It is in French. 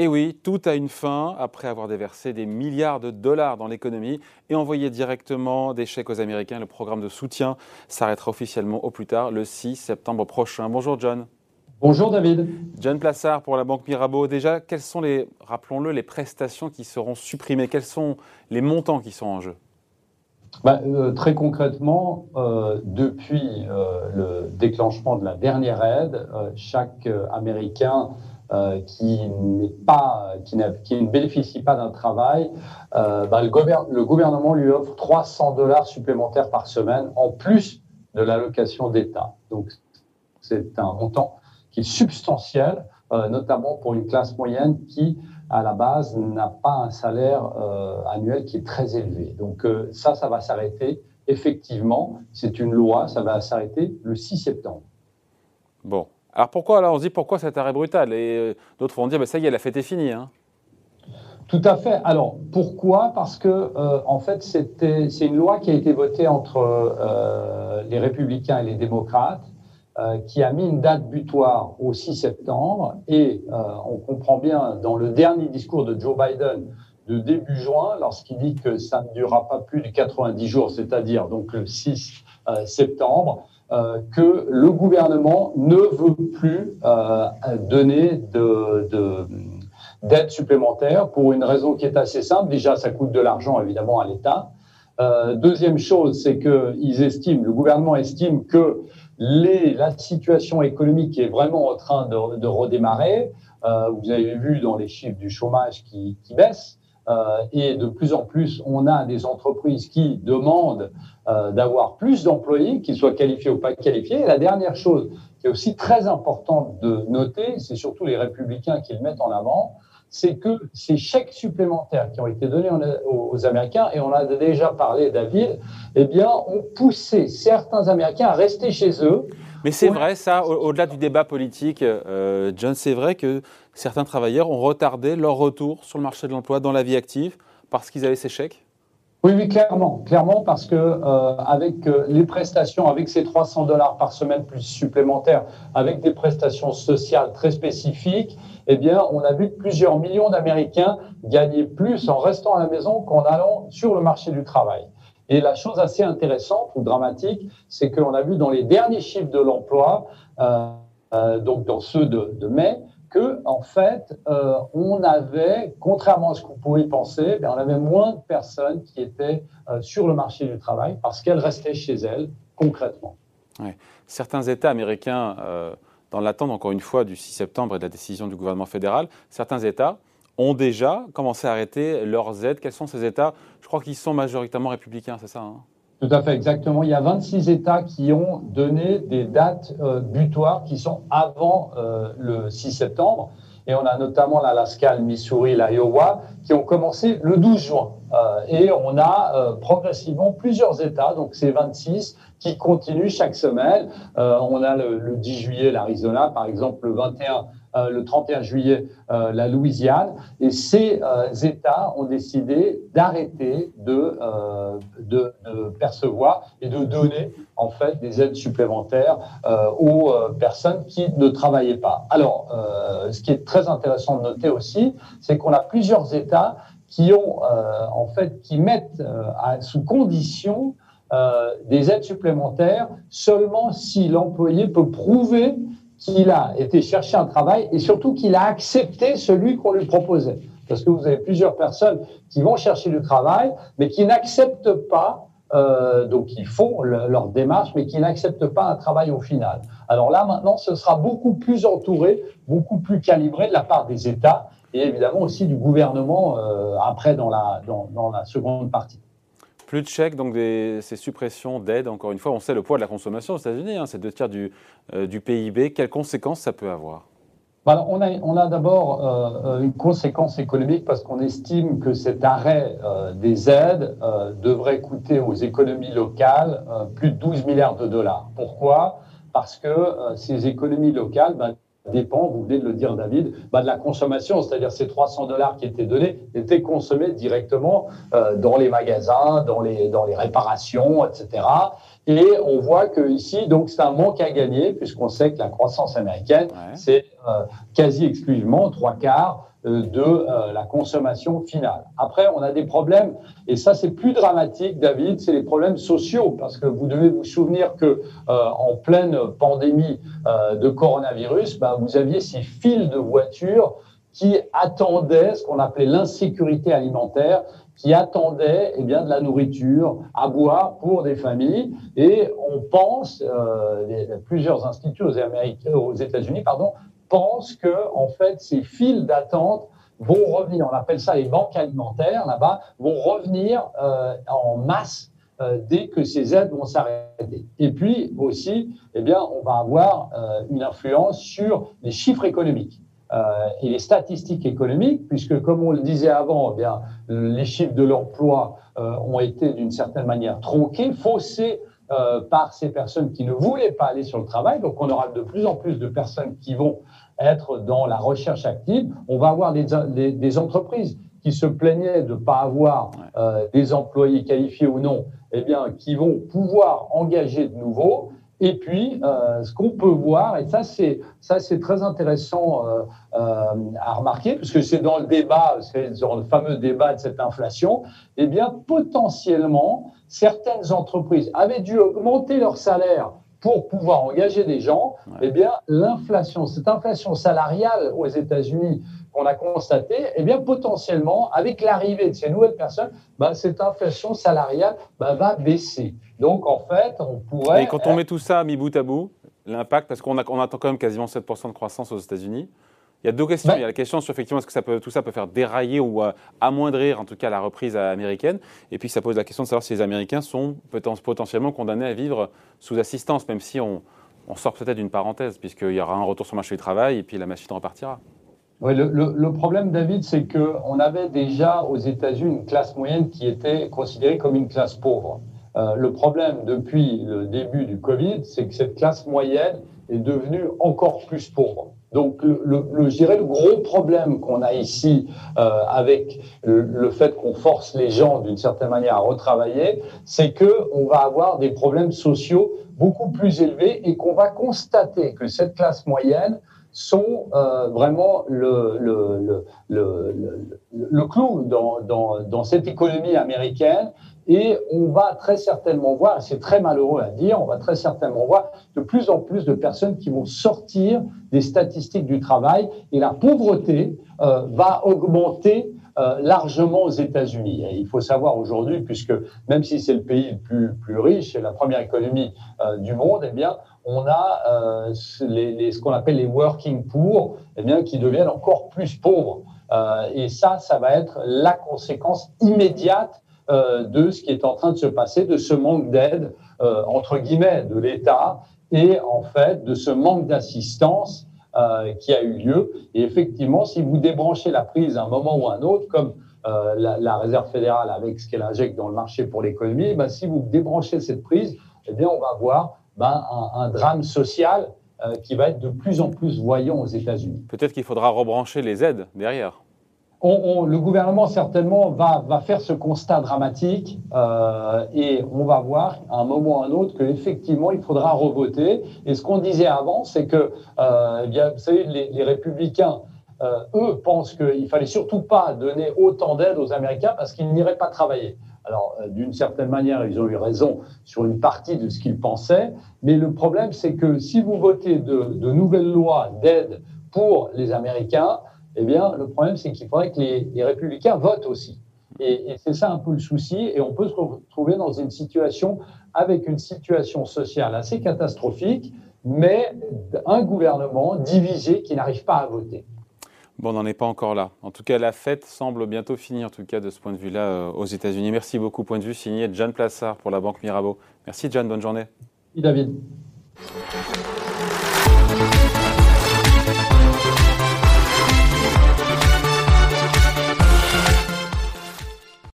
Et oui, tout a une fin après avoir déversé des milliards de dollars dans l'économie et envoyé directement des chèques aux Américains. Le programme de soutien s'arrêtera officiellement au plus tard le 6 septembre prochain. Bonjour John. Bonjour David. John Plassard pour la Banque Mirabeau. Déjà, quelles sont les, rappelons-le, les prestations qui seront supprimées? Quels sont les montants qui sont en jeu? Bah, euh, Très concrètement, euh, depuis euh, le déclenchement de la dernière aide, chaque Américain euh, qui, pas, qui, ne bénéficie pas d'un travail, euh, bah, le, gouvernement lui offre 300 dollars supplémentaires par semaine en plus de l'allocation d'État. Donc c'est un montant qui est substantiel, euh, notamment pour une classe moyenne qui, à la base, n'a pas un salaire euh, annuel qui est très élevé. Donc ça, ça va s'arrêter. Effectivement, c'est une loi, ça va s'arrêter le 6 septembre. Bon, alors pourquoi alors on se dit pourquoi cet arrêt brutal? Et euh, d'autres vont dire bah, ça y est, la fête est finie. Hein. Tout à fait. Alors pourquoi? Parce que euh, en fait c'était c'est une loi qui a été votée entre euh, les républicains et les démocrates qui a mis une date butoir au 6 septembre et on comprend bien dans le dernier discours de Joe Biden de début juin lorsqu'il dit que ça ne durera pas plus de 90 jours, c'est-à-dire donc le 6 septembre. Euh, que le gouvernement ne veut plus euh, donner de, d'aide supplémentaire pour une raison qui est assez simple. Déjà, ça coûte de l'argent évidemment à l'État. Euh, deuxième chose, c'est qu'ils estiment, le gouvernement estime que les, la situation économique est vraiment en train de, de redémarrer. Euh, vous avez vu dans les chiffres du chômage qui, qui baissent. Euh, et de plus en plus, on a des entreprises qui demandent euh, d'avoir plus d'employés, qu'ils soient qualifiés ou pas qualifiés. Et la dernière chose qui est aussi très importante de noter, c'est surtout les républicains qui le mettent en avant, c'est que ces chèques supplémentaires qui ont été donnés aux Américains, et on a déjà parlé, David, eh bien, ont poussé certains Américains à rester chez eux. Mais c'est vrai, ça, au-delà du débat politique, euh, John, c'est vrai que certains travailleurs ont retardé leur retour sur le marché de l'emploi dans la vie active parce qu'ils avaient ces chèques? Oui, oui, clairement, clairement, parce que euh, avec euh, les prestations, avec ces 300 dollars par semaine plus supplémentaires, avec des prestations sociales très spécifiques, eh bien, on a vu que plusieurs millions d'Américains gagnaient plus en restant à la maison qu'en allant sur le marché du travail. Et la chose assez intéressante ou dramatique, c'est qu'on a vu dans les derniers chiffres de l'emploi, euh, euh donc dans ceux de, mai, que en fait, euh, on avait, contrairement à ce qu'on pouvait penser, ben, on avait moins de personnes qui étaient sur le marché du travail parce qu'elles restaient chez elles concrètement. Certains États américains, dans l'attente encore une fois du 6 septembre et de la décision du gouvernement fédéral, certains États ont déjà commencé à arrêter leurs aides. Quels sont ces États crois qu'ils sont majoritairement républicains, c'est ça hein tout à fait, exactement. Il y a 26 États qui ont donné des dates euh, butoirs qui sont avant euh, le 6 septembre. Et on a notamment l'Alaska, le Missouri, l'Iowa qui ont commencé le 12 juin. Euh, et on a progressivement plusieurs États, donc c'est 26, qui continuent chaque semaine. On a le 10 juillet l'Arizona, par exemple, le 21 euh, le 31 juillet euh, la Louisiane. Et ces euh, États ont décidé d'arrêter de, percevoir et de donner en fait des aides supplémentaires aux personnes qui ne travaillaient pas. Alors, ce qui est très intéressant de noter aussi, c'est qu'on a plusieurs États qui ont en fait qui mettent sous condition des aides supplémentaires seulement si l'employé peut prouver qu'il a été chercher un travail et surtout qu'il a accepté celui qu'on lui proposait. Parce que vous avez plusieurs personnes qui vont chercher du travail, mais qui n'acceptent pas, euh, donc ils font leur démarche, mais qui n'acceptent pas un travail au final. Alors là, maintenant, ce sera beaucoup plus entouré, beaucoup plus calibré de la part des États et évidemment aussi du gouvernement euh, après dans la, dans, dans la seconde partie. Plus de chèques, donc ces suppressions d'aides, encore une fois, on sait le poids de la consommation aux États-Unis, hein, c'est deux tiers du, euh, PIB. Quelles conséquences ça peut avoir? Voilà, on a, d'abord euh, une conséquence économique parce qu'on estime que cet arrêt euh, des aides devrait coûter aux économies locales plus de 12 milliards de dollars. Pourquoi? Parce que ces économies locales, ben, dépend, vous venez de le dire David, bah, de la consommation, c'est-à-dire ces 300 dollars qui étaient donnés étaient consommés directement euh, dans les magasins, dans les, dans les réparations, etc. Et on voit que ici, donc, c'est un manque à gagner puisqu'on sait que la croissance américaine, ouais. c'est euh, quasi exclusivement trois quarts de euh, la consommation finale. Après, on a des problèmes, et ça c'est plus dramatique, David, c'est les problèmes sociaux, parce que vous devez vous souvenir que en pleine pandémie de coronavirus, bah, vous aviez ces files de voitures qui attendaient ce qu'on appelait l'insécurité alimentaire, qui attendaient eh bien, de la nourriture à boire pour des familles. Et on pense, euh, plusieurs instituts aux, aux États-Unis pardon, pensent que en fait, ces files d'attente vont revenir, on appelle ça les banques alimentaires là-bas, vont revenir euh, en masse euh, dès que ces aides vont s'arrêter. Et puis aussi, eh bien, on va avoir euh, une influence sur les chiffres économiques. Et les statistiques économiques, puisque comme on le disait avant, eh bien, les chiffres de l'emploi ont été d'une certaine manière tronqués, faussés euh, par ces personnes qui ne voulaient pas aller sur le travail. Donc on aura de plus en plus de personnes qui vont être dans la recherche active. On va avoir des, des, des entreprises qui se plaignaient de ne pas avoir euh, des employés qualifiés ou non, eh bien, qui vont pouvoir engager de nouveau. Et puis, euh, ce qu'on peut voir, et ça c'est ça c'est très intéressant euh, euh, à remarquer, puisque c'est dans le débat, c'est dans le fameux débat de cette inflation, eh bien potentiellement certaines entreprises avaient dû augmenter leur salaire pour pouvoir engager des gens. Eh bien, l'inflation, cette inflation salariale aux États-Unis qu'on a constatée, eh bien potentiellement, avec l'arrivée de ces nouvelles personnes, bah, cette inflation salariale bah, va baisser. Donc, en fait, on pourrait. Et quand on met tout ça mis bout à bout, l'impact, parce qu'on attend quand même quasiment 7% de croissance aux États-Unis. Il y a deux questions. Il y a la question sur effectivement est-ce que ça peut, tout ça peut faire dérailler ou euh, amoindrir en tout cas la reprise américaine? Et puis ça pose la question de savoir si les Américains sont potentiellement condamnés à vivre sous assistance, même si on, on sort peut-être d'une parenthèse, puisqu'il y aura un retour sur le marché du travail et puis la machine repartira. Oui, le, le, le, problème, David, c'est qu'on avait déjà aux États-Unis une classe moyenne qui était considérée comme une classe pauvre. Euh, le problème depuis le début du Covid, c'est que cette classe moyenne est devenue encore plus pauvre. Donc, le, le, je dirais le gros problème qu'on a ici euh, avec le, fait qu'on force les gens d'une certaine manière à retravailler, c'est que on va avoir des problèmes sociaux beaucoup plus élevés et qu'on va constater que cette classe moyenne sont euh, vraiment le, le, le, le, clou dans, dans, dans cette économie américaine et on va très certainement voir, c'est très malheureux à dire, on va très certainement voir de plus en plus de personnes qui vont sortir des statistiques du travail et la pauvreté euh, va augmenter euh, largement aux États-Unis. il faut savoir aujourd'hui, puisque même si c'est le pays le plus, plus riche et la première économie euh, du monde, eh bien, on a euh, les, les, ce qu'on appelle les working poor, eh bien, qui deviennent encore plus pauvres. Euh, et ça, ça va être la conséquence immédiate euh, de ce qui est en train de se passer, de ce manque d'aide, euh, entre guillemets, de l'État et en fait de ce manque d'assistance euh, qui a eu lieu. Et effectivement, si vous débranchez la prise à un moment ou à un autre, comme la, la, Réserve fédérale avec ce qu'elle injecte dans le marché pour l'économie, ben, si vous débranchez cette prise, eh bien, on va avoir ben, un, un, drame social qui va être de plus en plus voyant aux États-Unis. Peut-être qu'il faudra rebrancher les aides derrière on, on, le gouvernement certainement va, va, faire ce constat dramatique euh, et on va voir à un moment ou à un autre qu'effectivement il faudra revoter. Et ce qu'on disait avant, c'est que euh, eh bien, vous savez, les, les républicains, euh, eux, pensent qu'il fallait surtout pas donner autant d'aide aux Américains parce qu'ils n'iraient pas travailler. Alors, euh, d'une certaine manière, ils ont eu raison sur une partie de ce qu'ils pensaient, mais le problème, c'est que si vous votez de, de nouvelles lois d'aide pour les Américains, eh bien, le problème, c'est qu'il faudrait que les, républicains votent aussi. Et, c'est ça un peu le souci. Et on peut se retrouver dans une situation avec une situation sociale assez catastrophique, mais un gouvernement divisé qui n'arrive pas à voter. Bon, on n'en est pas encore là. En tout cas, la fête semble bientôt finir, en tout cas de ce point de vue-là, euh, aux États-Unis. Merci beaucoup. Point de vue signé John Plassard pour la Banque Mirabeau. Merci, John. Bonne journée. Merci, David.